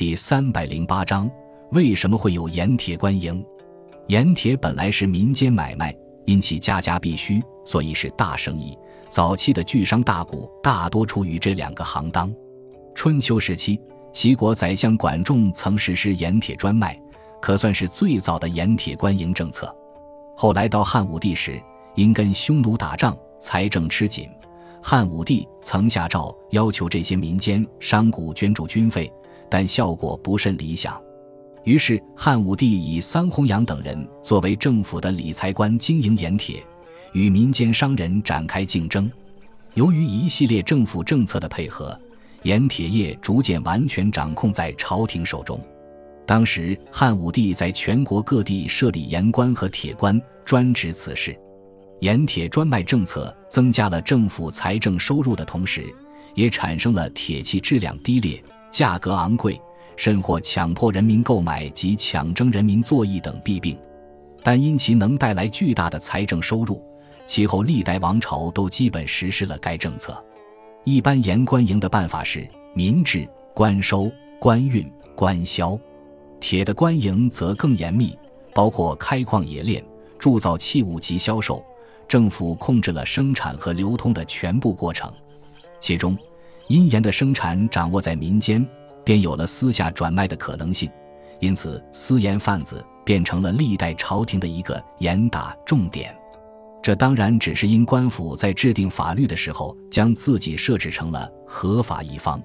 第三百零八章：为什么会有盐铁官营？盐铁本来是民间买卖，因其家家必须，所以是大生意。早期的巨商大贾大多出于这两个行当。春秋时期，齐国宰相管仲曾实施盐铁专卖，可算是最早的盐铁官营政策。后来到汉武帝时，因跟匈奴打仗，财政吃紧。汉武帝曾下诏要求这些民间商贾捐助军费，但效果不甚理想。于是汉武帝以桑弘羊等人作为政府的理财官经营盐铁，与民间商人展开竞争。由于一系列政府政策的配合，盐铁业逐渐完全掌控在朝廷手中。当时汉武帝在全国各地设立盐官和铁官，专职此事。盐铁专卖政策增加了政府财政收入的同时，也产生了铁器质量低劣、价格昂贵，甚或强迫人民购买及抢征人民作役等弊病。但因其能带来巨大的财政收入，其后历代王朝都基本实施了该政策。一般盐官营的办法是民治、官收、官运、官销；铁的官营则更严密，包括开矿冶炼、铸造器物及销售。政府控制了生产和流通的全部过程，其中，阴盐的生产掌握在民间，便有了私下转卖的可能性，因此私盐贩子变成了历代朝廷的一个严打重点。这当然只是因官府在制定法律的时候将自己设置成了合法一方。